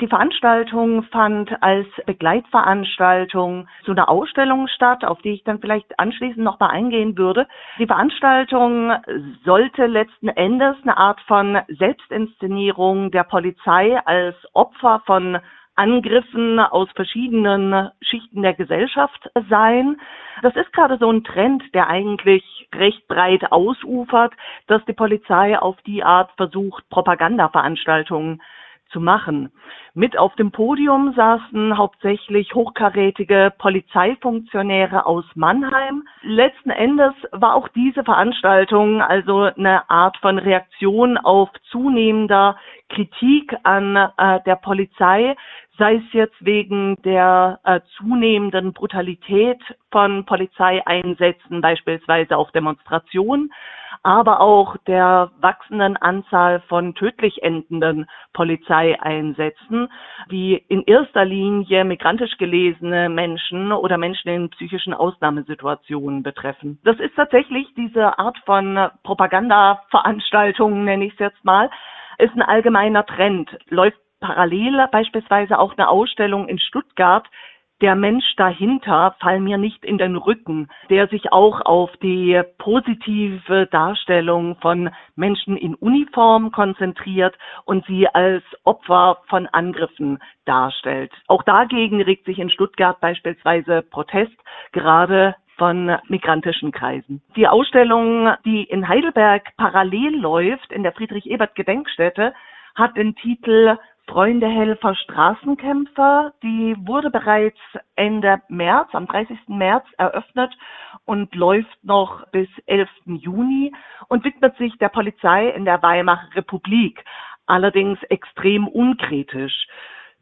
Die Veranstaltung fand als Begleitveranstaltung zu einer Ausstellung statt, auf die ich dann vielleicht anschließend noch mal eingehen würde. Die Veranstaltung sollte letzten Endes eine Art von Selbstinszenierung der Polizei als Opfer von Angriffen aus verschiedenen Schichten der Gesellschaft sein. Das ist gerade so ein Trend, der eigentlich recht breit ausufert, dass die Polizei auf die Art versucht, Propagandaveranstaltungen zu machen. Mit auf dem Podium saßen hauptsächlich hochkarätige Polizeifunktionäre aus Mannheim. Letzten Endes war auch diese Veranstaltung also eine Art von Reaktion auf zunehmender Kritik an äh, der Polizei, sei es jetzt wegen der äh, zunehmenden Brutalität von Polizeieinsätzen, beispielsweise auf Demonstrationen, aber auch der wachsenden Anzahl von tödlich endenden Polizeieinsätzen, die in erster Linie migrantisch gelesene Menschen oder Menschen in psychischen Ausnahmesituationen betreffen. Das ist tatsächlich diese Art von Propagandaveranstaltungen, nenne ich es jetzt mal, ist ein allgemeiner Trend. Läuft parallel beispielsweise auch eine Ausstellung in Stuttgart, der Mensch dahinter fall mir nicht in den Rücken, der sich auch auf die positive Darstellung von Menschen in Uniform konzentriert und sie als Opfer von Angriffen darstellt. Auch dagegen regt sich in Stuttgart beispielsweise Protest, gerade von migrantischen Kreisen. Die Ausstellung, die in Heidelberg parallel läuft, in der Friedrich-Ebert-Gedenkstätte, hat den Titel Freunde, Helfer, Straßenkämpfer. Die wurde bereits Ende März, am 30. März eröffnet und läuft noch bis 11. Juni und widmet sich der Polizei in der Weimarer Republik, allerdings extrem unkritisch.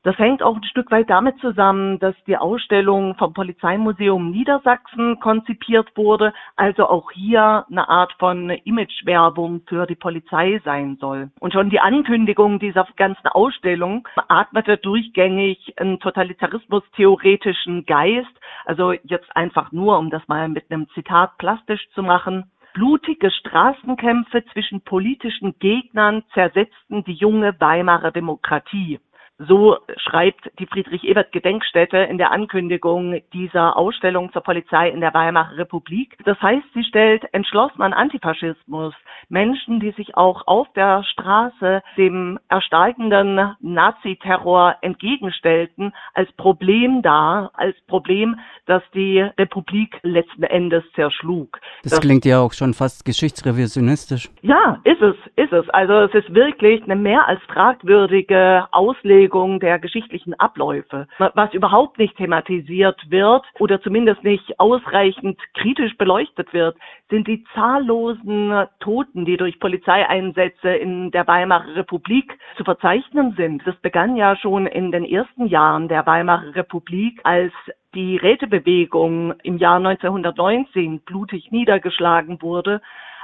Das hängt auch ein Stück weit damit zusammen, dass die Ausstellung vom Polizeimuseum Niedersachsen konzipiert wurde, also auch hier eine Art von Imagewerbung für die Polizei sein soll. Und schon die Ankündigung dieser ganzen Ausstellung atmete durchgängig einen totalitarismus-theoretischen Geist, also jetzt einfach nur, um das mal mit einem Zitat plastisch zu machen. Blutige Straßenkämpfe zwischen politischen Gegnern zersetzten die junge Weimarer Demokratie. So schreibt die Friedrich-Ebert-Gedenkstätte in der Ankündigung dieser Ausstellung zur Polizei in der Weimarer Republik. Das heißt, sie stellt entschlossen an Antifaschismus Menschen, die sich auch auf der Straße dem erstarkenden Naziterror entgegenstellten, als Problem dar, als Problem, das die Republik letzten Endes zerschlug. Das, das klingt ja auch schon fast geschichtsrevisionistisch. Ja, ist es, ist es. Also es ist wirklich eine mehr als fragwürdige Auslegung Darlegung der geschichtlichen Abläufe. Was überhaupt nicht thematisiert wird oder zumindest nicht ausreichend kritisch beleuchtet wird, sind die zahllosen Toten, die durch Polizeieinsätze in der Weimarer Republik zu verzeichnen sind. Das begann ja schon in den ersten Jahren der Weimarer Republik, als die Rätebewegung im Jahr 1919 blutig niedergeschlagen wurde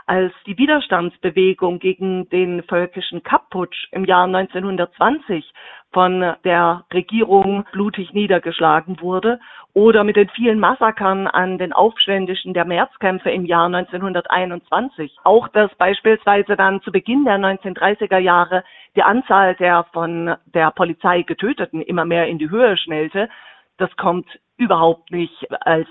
als die Widerstandsbewegung gegen den völkischen Kapputsch im Jahr 1920 von der Regierung blutig niedergeschlagen wurde oder mit den vielen Massakern an den Aufständischen der Märzkämpfe im Jahr 1921. Auch dass beispielsweise dann zu Beginn der 1930er Jahre die Anzahl der von der Polizei Getöteten immer mehr in die Höhe schnellte, das kommt überhaupt nicht als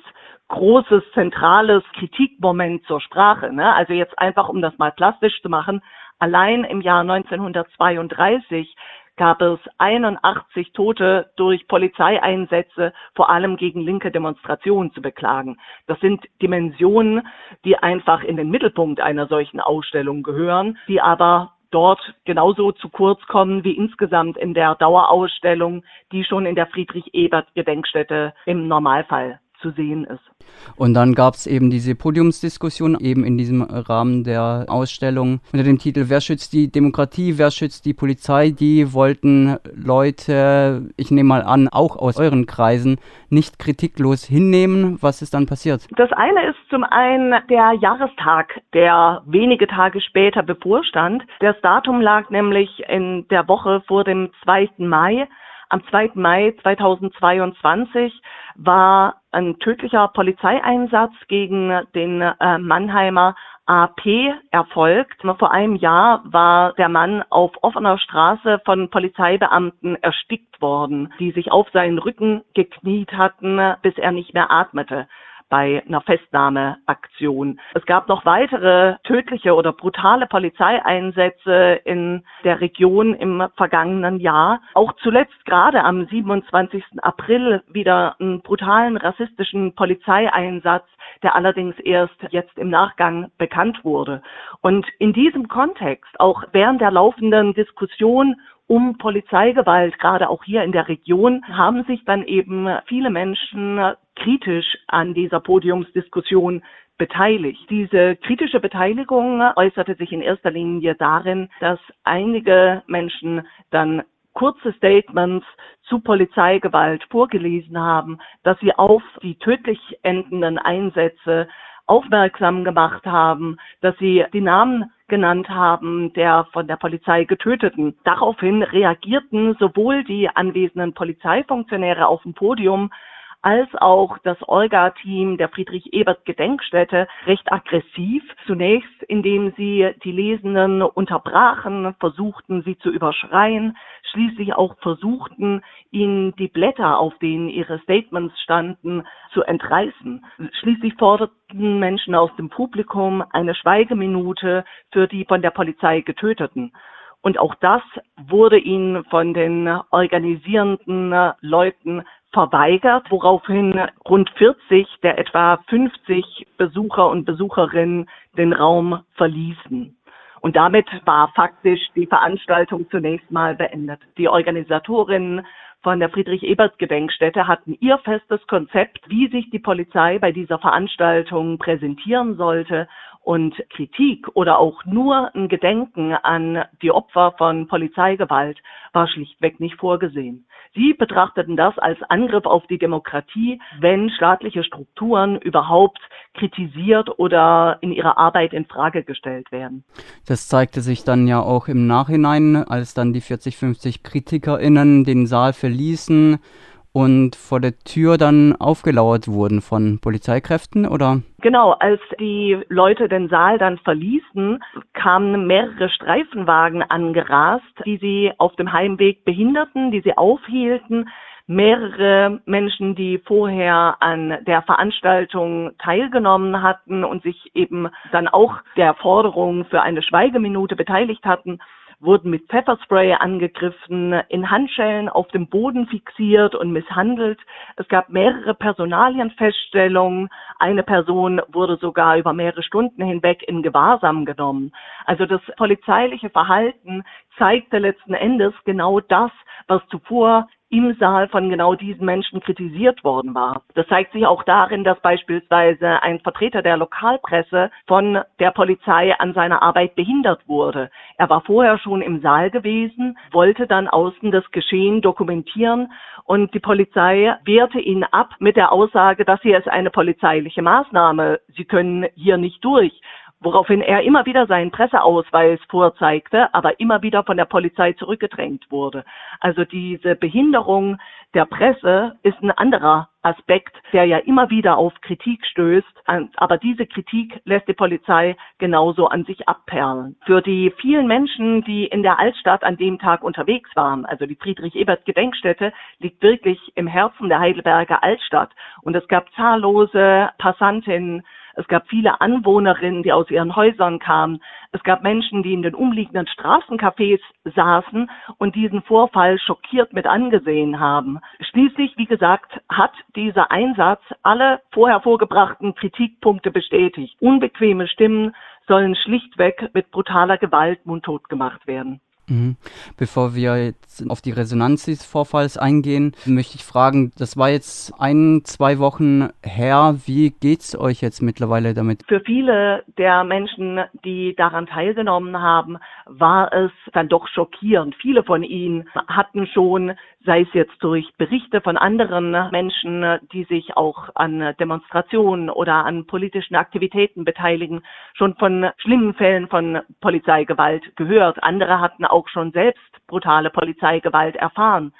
großes zentrales Kritikmoment zur Sprache. Ne? Also jetzt einfach, um das mal plastisch zu machen, allein im Jahr 1932 gab es 81 Tote durch Polizeieinsätze, vor allem gegen linke Demonstrationen zu beklagen. Das sind Dimensionen, die einfach in den Mittelpunkt einer solchen Ausstellung gehören, die aber dort genauso zu kurz kommen wie insgesamt in der Dauerausstellung, die schon in der Friedrich-Ebert-Gedenkstätte im Normalfall zu sehen ist. Und dann gab es eben diese Podiumsdiskussion eben in diesem Rahmen der Ausstellung unter dem Titel Wer schützt die Demokratie, wer schützt die Polizei? Die wollten Leute, ich nehme mal an, auch aus euren Kreisen, nicht kritiklos hinnehmen. Was ist dann passiert? Das eine ist zum einen der Jahrestag, der wenige Tage später bevorstand. Das Datum lag nämlich in der Woche vor dem 2. Mai. Am 2. Mai 2022 war ein tödlicher Polizeieinsatz gegen den äh, Mannheimer AP erfolgt. Vor einem Jahr war der Mann auf offener Straße von Polizeibeamten erstickt worden, die sich auf seinen Rücken gekniet hatten, bis er nicht mehr atmete bei einer Festnahmeaktion. Es gab noch weitere tödliche oder brutale Polizeieinsätze in der Region im vergangenen Jahr. Auch zuletzt gerade am 27. April wieder einen brutalen rassistischen Polizeieinsatz, der allerdings erst jetzt im Nachgang bekannt wurde. Und in diesem Kontext, auch während der laufenden Diskussion um Polizeigewalt, gerade auch hier in der Region, haben sich dann eben viele Menschen kritisch an dieser Podiumsdiskussion beteiligt. Diese kritische Beteiligung äußerte sich in erster Linie darin, dass einige Menschen dann kurze Statements zu Polizeigewalt vorgelesen haben, dass sie auf die tödlich endenden Einsätze aufmerksam gemacht haben, dass sie die Namen genannt haben der von der Polizei getöteten. Daraufhin reagierten sowohl die anwesenden Polizeifunktionäre auf dem Podium als auch das Olga-Team der Friedrich-Ebert-Gedenkstätte recht aggressiv. Zunächst, indem sie die Lesenden unterbrachen, versuchten sie zu überschreien, schließlich auch versuchten, ihnen die Blätter, auf denen ihre Statements standen, zu entreißen. Schließlich forderten Menschen aus dem Publikum eine Schweigeminute für die von der Polizei getöteten. Und auch das wurde ihnen von den organisierenden Leuten verweigert, woraufhin rund 40 der etwa 50 Besucher und Besucherinnen den Raum verließen. Und damit war faktisch die Veranstaltung zunächst mal beendet. Die Organisatorinnen von der Friedrich-Ebert-Gedenkstätte hatten ihr festes Konzept, wie sich die Polizei bei dieser Veranstaltung präsentieren sollte und Kritik oder auch nur ein Gedenken an die Opfer von Polizeigewalt war schlichtweg nicht vorgesehen. Sie betrachteten das als Angriff auf die Demokratie, wenn staatliche Strukturen überhaupt kritisiert oder in ihrer Arbeit in Frage gestellt werden. Das zeigte sich dann ja auch im Nachhinein, als dann die 40, 50 KritikerInnen den Saal verließen und vor der Tür dann aufgelauert wurden von Polizeikräften, oder? Genau, als die Leute den Saal dann verließen, kamen mehrere Streifenwagen angerast, die sie auf dem Heimweg behinderten, die sie aufhielten. Mehrere Menschen, die vorher an der Veranstaltung teilgenommen hatten und sich eben dann auch der Forderung für eine Schweigeminute beteiligt hatten, wurden mit Pfefferspray angegriffen, in Handschellen auf dem Boden fixiert und misshandelt. Es gab mehrere Personalienfeststellungen. Eine Person wurde sogar über mehrere Stunden hinweg in Gewahrsam genommen. Also das polizeiliche Verhalten zeigte letzten Endes genau das, was zuvor im Saal von genau diesen Menschen kritisiert worden war. Das zeigt sich auch darin, dass beispielsweise ein Vertreter der Lokalpresse von der Polizei an seiner Arbeit behindert wurde. Er war vorher schon im Saal gewesen, wollte dann außen das Geschehen dokumentieren und die Polizei wehrte ihn ab mit der Aussage, dass hier ist eine polizeiliche Maßnahme. Sie können hier nicht durch woraufhin er immer wieder seinen Presseausweis vorzeigte, aber immer wieder von der Polizei zurückgedrängt wurde. Also diese Behinderung der Presse ist ein anderer Aspekt, der ja immer wieder auf Kritik stößt, aber diese Kritik lässt die Polizei genauso an sich abperlen. Für die vielen Menschen, die in der Altstadt an dem Tag unterwegs waren, also die Friedrich-Ebert-Gedenkstätte liegt wirklich im Herzen der Heidelberger Altstadt und es gab zahllose Passantinnen, es gab viele Anwohnerinnen, die aus ihren Häusern kamen. Es gab Menschen, die in den umliegenden Straßencafés saßen und diesen Vorfall schockiert mit angesehen haben. Schließlich, wie gesagt, hat dieser Einsatz alle vorher vorgebrachten Kritikpunkte bestätigt. Unbequeme Stimmen sollen schlichtweg mit brutaler Gewalt mundtot gemacht werden. Mhm. Bevor wir jetzt auf die Resonanz des Vorfalls eingehen, möchte ich fragen, das war jetzt ein, zwei Wochen her. Wie geht's euch jetzt mittlerweile damit? Für viele der Menschen, die daran teilgenommen haben, war es dann doch schockierend. Viele von ihnen hatten schon sei es jetzt durch Berichte von anderen Menschen, die sich auch an Demonstrationen oder an politischen Aktivitäten beteiligen, schon von schlimmen Fällen von Polizeigewalt gehört. Andere hatten auch schon selbst brutale Polizeigewalt erfahren.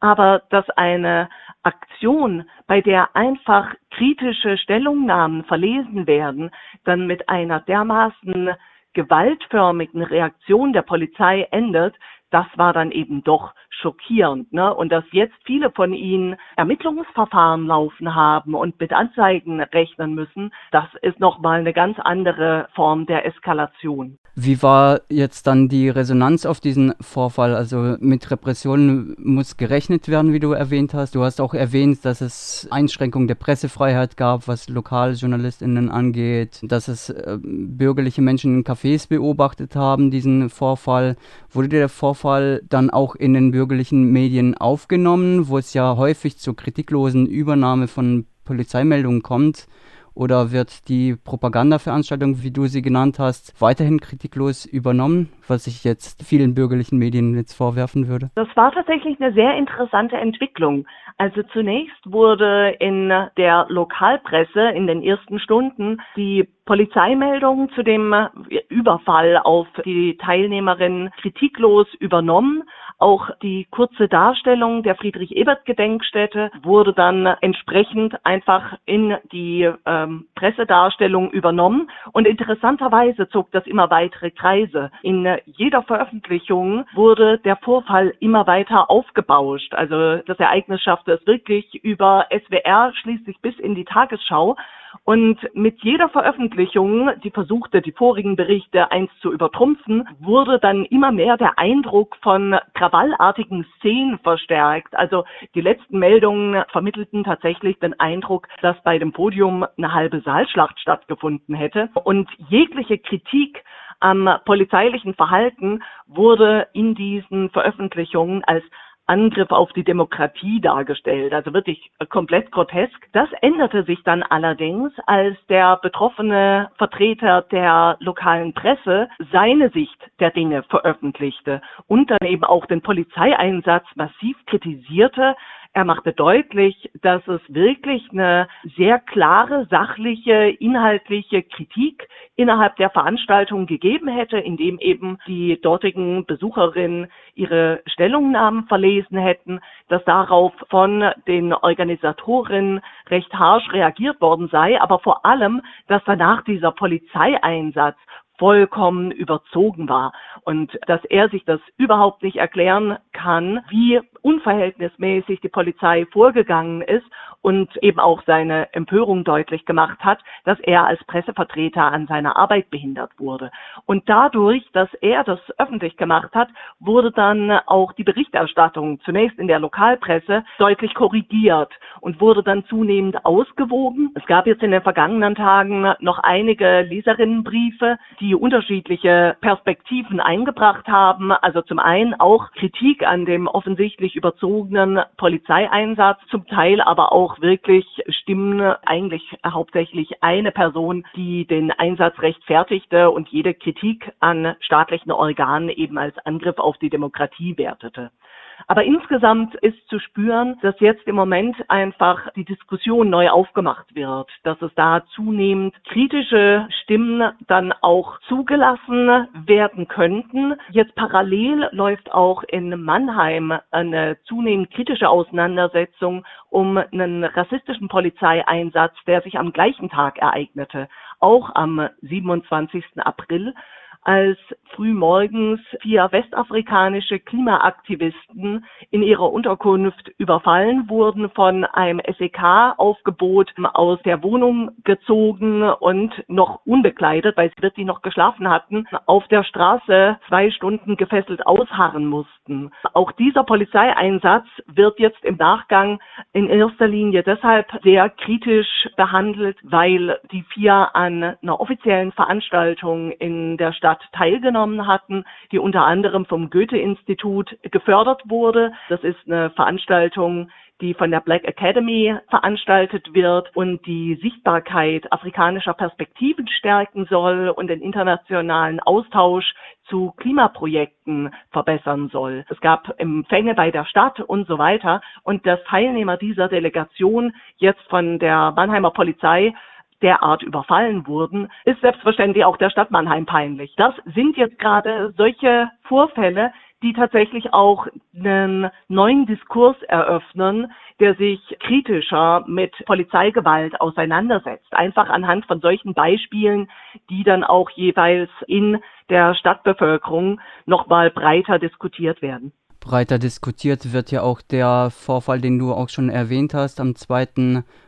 Aber dass eine Aktion, bei der einfach kritische Stellungnahmen verlesen werden, dann mit einer dermaßen gewaltförmigen Reaktion der Polizei endet, das war dann eben doch schockierend. Ne? Und dass jetzt viele von ihnen Ermittlungsverfahren laufen haben und mit Anzeigen rechnen müssen, das ist nochmal eine ganz andere Form der Eskalation. Wie war jetzt dann die Resonanz auf diesen Vorfall? Also mit Repressionen muss gerechnet werden, wie du erwähnt hast. Du hast auch erwähnt, dass es Einschränkungen der Pressefreiheit gab, was Lokaljournalistinnen angeht, dass es äh, bürgerliche Menschen in Cafés beobachtet haben, diesen Vorfall. Wurde der Vorfall dann auch in den bürgerlichen Medien aufgenommen, wo es ja häufig zur kritiklosen Übernahme von Polizeimeldungen kommt? Oder wird die Propagandaveranstaltung, wie du sie genannt hast, weiterhin kritiklos übernommen, was ich jetzt vielen bürgerlichen Medien jetzt vorwerfen würde? Das war tatsächlich eine sehr interessante Entwicklung. Also zunächst wurde in der Lokalpresse in den ersten Stunden die Polizeimeldung zu dem Überfall auf die Teilnehmerin kritiklos übernommen. Auch die kurze Darstellung der Friedrich-Ebert-Gedenkstätte wurde dann entsprechend einfach in die ähm, Pressedarstellung übernommen. Und interessanterweise zog das immer weitere Kreise. In jeder Veröffentlichung wurde der Vorfall immer weiter aufgebauscht. Also das Ereignis schaffte es wirklich über SWR schließlich bis in die Tagesschau. Und mit jeder Veröffentlichung, die versuchte, die vorigen Berichte eins zu übertrumpfen, wurde dann immer mehr der Eindruck von krawallartigen Szenen verstärkt. Also die letzten Meldungen vermittelten tatsächlich den Eindruck, dass bei dem Podium eine halbe Saalschlacht stattgefunden hätte. Und jegliche Kritik am polizeilichen Verhalten wurde in diesen Veröffentlichungen als Angriff auf die Demokratie dargestellt, also wirklich komplett grotesk. Das änderte sich dann allerdings, als der betroffene Vertreter der lokalen Presse seine Sicht der Dinge veröffentlichte und dann eben auch den Polizeieinsatz massiv kritisierte, er machte deutlich, dass es wirklich eine sehr klare, sachliche, inhaltliche Kritik innerhalb der Veranstaltung gegeben hätte, indem eben die dortigen Besucherinnen ihre Stellungnahmen verlesen hätten, dass darauf von den Organisatorinnen recht harsch reagiert worden sei, aber vor allem, dass danach dieser Polizeieinsatz vollkommen überzogen war und dass er sich das überhaupt nicht erklären kann, wie unverhältnismäßig die Polizei vorgegangen ist und eben auch seine Empörung deutlich gemacht hat, dass er als Pressevertreter an seiner Arbeit behindert wurde. Und dadurch, dass er das öffentlich gemacht hat, wurde dann auch die Berichterstattung zunächst in der Lokalpresse deutlich korrigiert und wurde dann zunehmend ausgewogen. Es gab jetzt in den vergangenen Tagen noch einige Leserinnenbriefe, die unterschiedliche Perspektiven eingebracht haben. Also zum einen auch Kritik an dem offensichtlich überzogenen Polizeieinsatz, zum Teil aber auch wirklich Stimmen, eigentlich hauptsächlich eine Person, die den Einsatz rechtfertigte und jede Kritik an staatlichen Organen eben als Angriff auf die Demokratie wertete. Aber insgesamt ist zu spüren, dass jetzt im Moment einfach die Diskussion neu aufgemacht wird, dass es da zunehmend kritische Stimmen dann auch zugelassen werden könnten. Jetzt parallel läuft auch in Mannheim eine zunehmend kritische Auseinandersetzung um einen rassistischen Polizeieinsatz, der sich am gleichen Tag ereignete, auch am 27. April als frühmorgens vier westafrikanische Klimaaktivisten in ihrer Unterkunft überfallen wurden, von einem SEK-Aufgebot aus der Wohnung gezogen und noch unbekleidet, weil sie wirklich noch geschlafen hatten, auf der Straße zwei Stunden gefesselt ausharren mussten. Auch dieser Polizeieinsatz wird jetzt im Nachgang in erster Linie deshalb sehr kritisch behandelt, weil die vier an einer offiziellen Veranstaltung in der Stadt Stadt teilgenommen hatten, die unter anderem vom Goethe-Institut gefördert wurde. Das ist eine Veranstaltung, die von der Black Academy veranstaltet wird und die Sichtbarkeit afrikanischer Perspektiven stärken soll und den internationalen Austausch zu Klimaprojekten verbessern soll. Es gab Empfänge bei der Stadt und so weiter. Und dass Teilnehmer dieser Delegation jetzt von der Mannheimer Polizei derart überfallen wurden, ist selbstverständlich auch der Stadt Mannheim peinlich. Das sind jetzt gerade solche Vorfälle, die tatsächlich auch einen neuen Diskurs eröffnen, der sich kritischer mit Polizeigewalt auseinandersetzt. Einfach anhand von solchen Beispielen, die dann auch jeweils in der Stadtbevölkerung nochmal breiter diskutiert werden breiter diskutiert wird ja auch der Vorfall, den du auch schon erwähnt hast. Am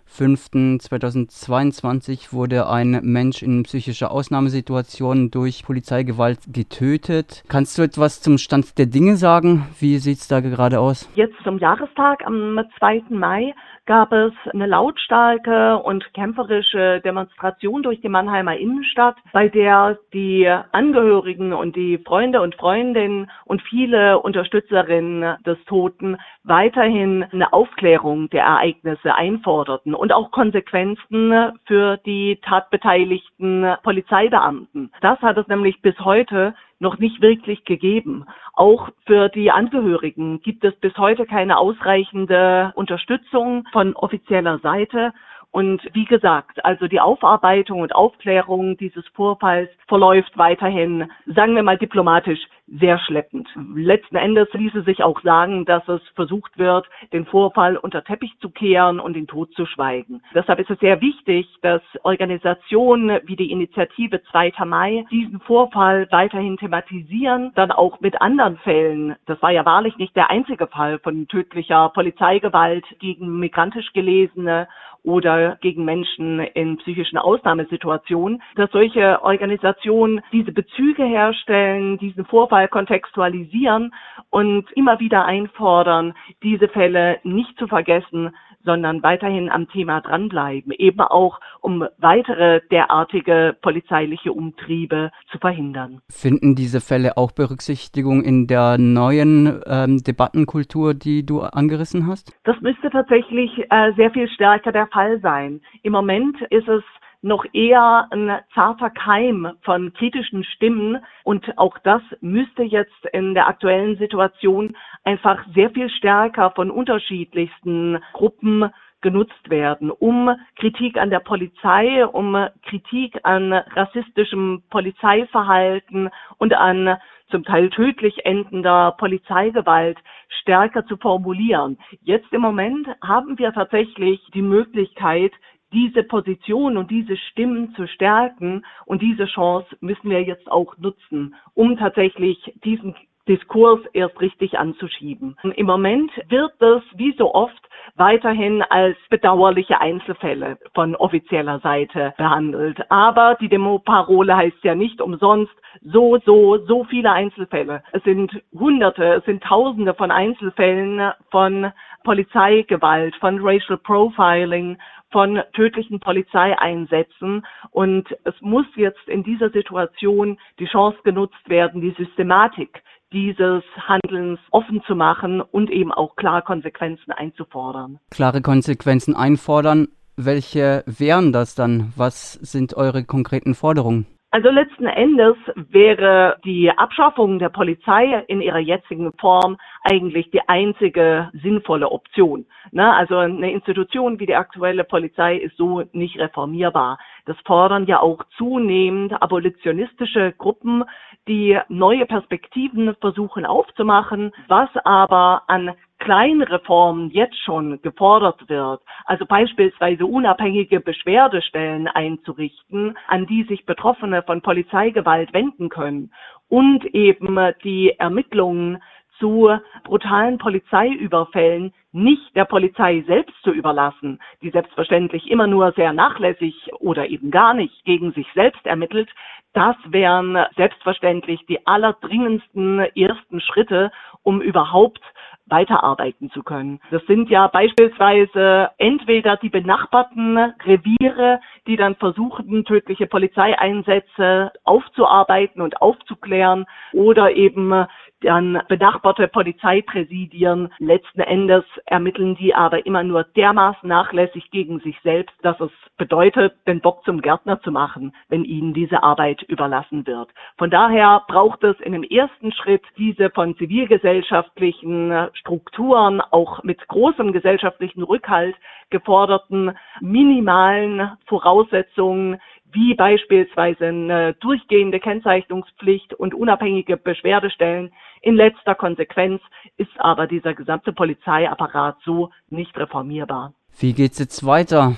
2.5.2022 wurde ein Mensch in psychischer Ausnahmesituation durch Polizeigewalt getötet. Kannst du etwas zum Stand der Dinge sagen? Wie sieht es da gerade aus? Jetzt zum Jahrestag am 2. Mai gab es eine lautstarke und kämpferische Demonstration durch die Mannheimer Innenstadt, bei der die Angehörigen und die Freunde und Freundinnen und viele Unterstützerinnen des Toten weiterhin eine Aufklärung der Ereignisse einforderten und auch Konsequenzen für die tatbeteiligten Polizeibeamten. Das hat es nämlich bis heute noch nicht wirklich gegeben. Auch für die Angehörigen gibt es bis heute keine ausreichende Unterstützung von offizieller Seite. Und wie gesagt, also die Aufarbeitung und Aufklärung dieses Vorfalls verläuft weiterhin, sagen wir mal diplomatisch, sehr schleppend. Letzten Endes ließe sich auch sagen, dass es versucht wird, den Vorfall unter Teppich zu kehren und den Tod zu schweigen. Deshalb ist es sehr wichtig, dass Organisationen wie die Initiative 2. Mai diesen Vorfall weiterhin thematisieren, dann auch mit anderen Fällen. Das war ja wahrlich nicht der einzige Fall von tödlicher Polizeigewalt gegen migrantisch Gelesene oder gegen Menschen in psychischen Ausnahmesituationen, dass solche Organisationen diese Bezüge herstellen, diesen Vorfall kontextualisieren und immer wieder einfordern, diese Fälle nicht zu vergessen, sondern weiterhin am Thema dranbleiben, eben auch um weitere derartige polizeiliche Umtriebe zu verhindern. Finden diese Fälle auch Berücksichtigung in der neuen ähm, Debattenkultur, die du angerissen hast? Das müsste tatsächlich äh, sehr viel stärker der Fall sein. Im Moment ist es noch eher ein zarter Keim von kritischen Stimmen. Und auch das müsste jetzt in der aktuellen Situation einfach sehr viel stärker von unterschiedlichsten Gruppen genutzt werden, um Kritik an der Polizei, um Kritik an rassistischem Polizeiverhalten und an zum Teil tödlich endender Polizeigewalt stärker zu formulieren. Jetzt im Moment haben wir tatsächlich die Möglichkeit, diese Position und diese Stimmen zu stärken. Und diese Chance müssen wir jetzt auch nutzen, um tatsächlich diesen Diskurs erst richtig anzuschieben. Im Moment wird das, wie so oft, weiterhin als bedauerliche Einzelfälle von offizieller Seite behandelt. Aber die Demo-Parole heißt ja nicht umsonst so, so, so viele Einzelfälle. Es sind Hunderte, es sind Tausende von Einzelfällen von Polizeigewalt, von Racial Profiling, von tödlichen Polizeieinsätzen. Und es muss jetzt in dieser Situation die Chance genutzt werden, die Systematik dieses Handelns offen zu machen und eben auch klare Konsequenzen einzufordern. Klare Konsequenzen einfordern. Welche wären das dann? Was sind eure konkreten Forderungen? Also letzten Endes wäre die Abschaffung der Polizei in ihrer jetzigen Form eigentlich die einzige sinnvolle Option. Ne? Also eine Institution wie die aktuelle Polizei ist so nicht reformierbar. Das fordern ja auch zunehmend abolitionistische Gruppen, die neue Perspektiven versuchen aufzumachen, was aber an Kleinreformen jetzt schon gefordert wird, also beispielsweise unabhängige Beschwerdestellen einzurichten, an die sich Betroffene von Polizeigewalt wenden können und eben die Ermittlungen zu brutalen Polizeiüberfällen nicht der Polizei selbst zu überlassen, die selbstverständlich immer nur sehr nachlässig oder eben gar nicht gegen sich selbst ermittelt, das wären selbstverständlich die allerdringendsten ersten Schritte, um überhaupt weiterarbeiten zu können. Das sind ja beispielsweise entweder die benachbarten Reviere, die dann versuchen, tödliche Polizeieinsätze aufzuarbeiten und aufzuklären oder eben dann benachbarte Polizeipräsidien. Letzten Endes ermitteln die aber immer nur dermaßen nachlässig gegen sich selbst, dass es bedeutet, den Bock zum Gärtner zu machen, wenn ihnen diese Arbeit überlassen wird. Von daher braucht es in dem ersten Schritt diese von zivilgesellschaftlichen Strukturen auch mit großem gesellschaftlichen Rückhalt geforderten minimalen Voraussetzungen, wie beispielsweise eine durchgehende Kennzeichnungspflicht und unabhängige Beschwerdestellen. In letzter Konsequenz ist aber dieser gesamte Polizeiapparat so nicht reformierbar. Wie geht es jetzt weiter?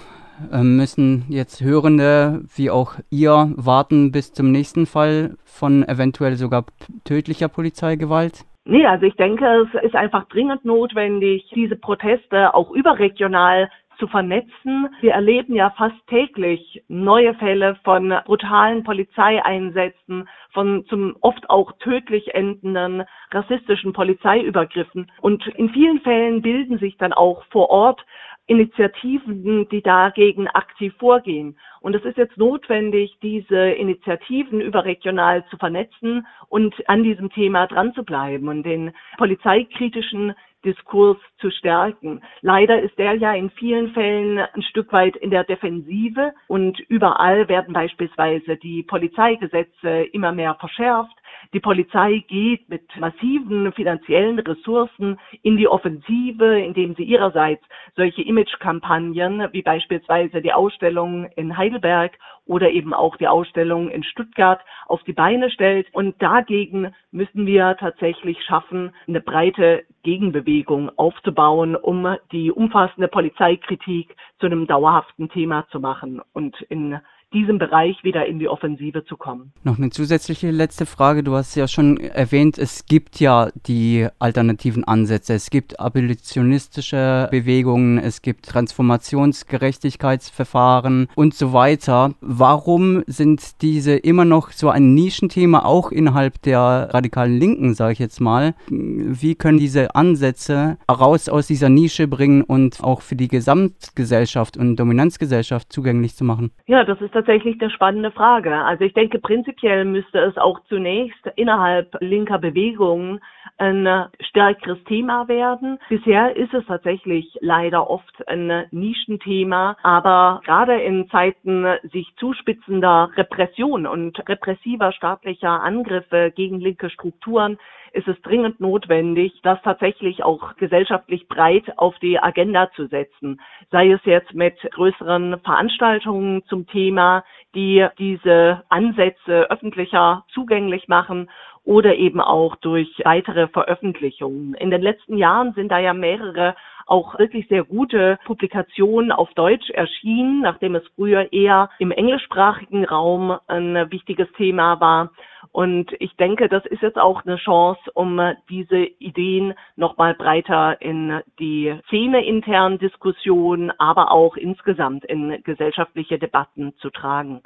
Ähm, müssen jetzt Hörende wie auch ihr warten bis zum nächsten Fall von eventuell sogar tödlicher Polizeigewalt? Nee, also ich denke, es ist einfach dringend notwendig, diese Proteste auch überregional zu vernetzen. Wir erleben ja fast täglich neue Fälle von brutalen Polizeieinsätzen, von zum oft auch tödlich endenden rassistischen Polizeiübergriffen. Und in vielen Fällen bilden sich dann auch vor Ort Initiativen, die dagegen aktiv vorgehen. Und es ist jetzt notwendig, diese Initiativen überregional zu vernetzen und an diesem Thema dran zu bleiben und den polizeikritischen Diskurs zu stärken. Leider ist der ja in vielen Fällen ein Stück weit in der Defensive und überall werden beispielsweise die Polizeigesetze immer mehr verschärft. Die Polizei geht mit massiven finanziellen Ressourcen in die Offensive, indem sie ihrerseits solche Imagekampagnen wie beispielsweise die Ausstellung in Heidelberg oder eben auch die Ausstellung in Stuttgart auf die Beine stellt. Und dagegen müssen wir tatsächlich schaffen, eine breite Gegenbewegung aufzubauen, um die umfassende Polizeikritik zu einem dauerhaften Thema zu machen und in diesem Bereich wieder in die Offensive zu kommen. Noch eine zusätzliche letzte Frage. Du hast ja schon erwähnt, es gibt ja die alternativen Ansätze. Es gibt abolitionistische Bewegungen, es gibt Transformationsgerechtigkeitsverfahren und so weiter. Warum sind diese immer noch so ein Nischenthema, auch innerhalb der radikalen Linken, sage ich jetzt mal? Wie können diese Ansätze raus aus dieser Nische bringen und auch für die Gesamtgesellschaft und Dominanzgesellschaft zugänglich zu machen? Ja, das ist tatsächlich eine spannende Frage. Also ich denke, prinzipiell müsste es auch zunächst innerhalb linker Bewegungen ein stärkeres Thema werden. Bisher ist es tatsächlich leider oft ein Nischenthema, aber gerade in Zeiten sich zuspitzender Repression und repressiver staatlicher Angriffe gegen linke Strukturen ist es dringend notwendig, das tatsächlich auch gesellschaftlich breit auf die Agenda zu setzen. Sei es jetzt mit größeren Veranstaltungen zum Thema, die diese Ansätze öffentlicher zugänglich machen oder eben auch durch weitere Veröffentlichungen. In den letzten Jahren sind da ja mehrere auch wirklich sehr gute Publikationen auf Deutsch erschienen, nachdem es früher eher im englischsprachigen Raum ein wichtiges Thema war. Und ich denke, das ist jetzt auch eine Chance, um diese Ideen nochmal breiter in die Szene internen Diskussionen, aber auch insgesamt in gesellschaftliche Debatten zu tragen.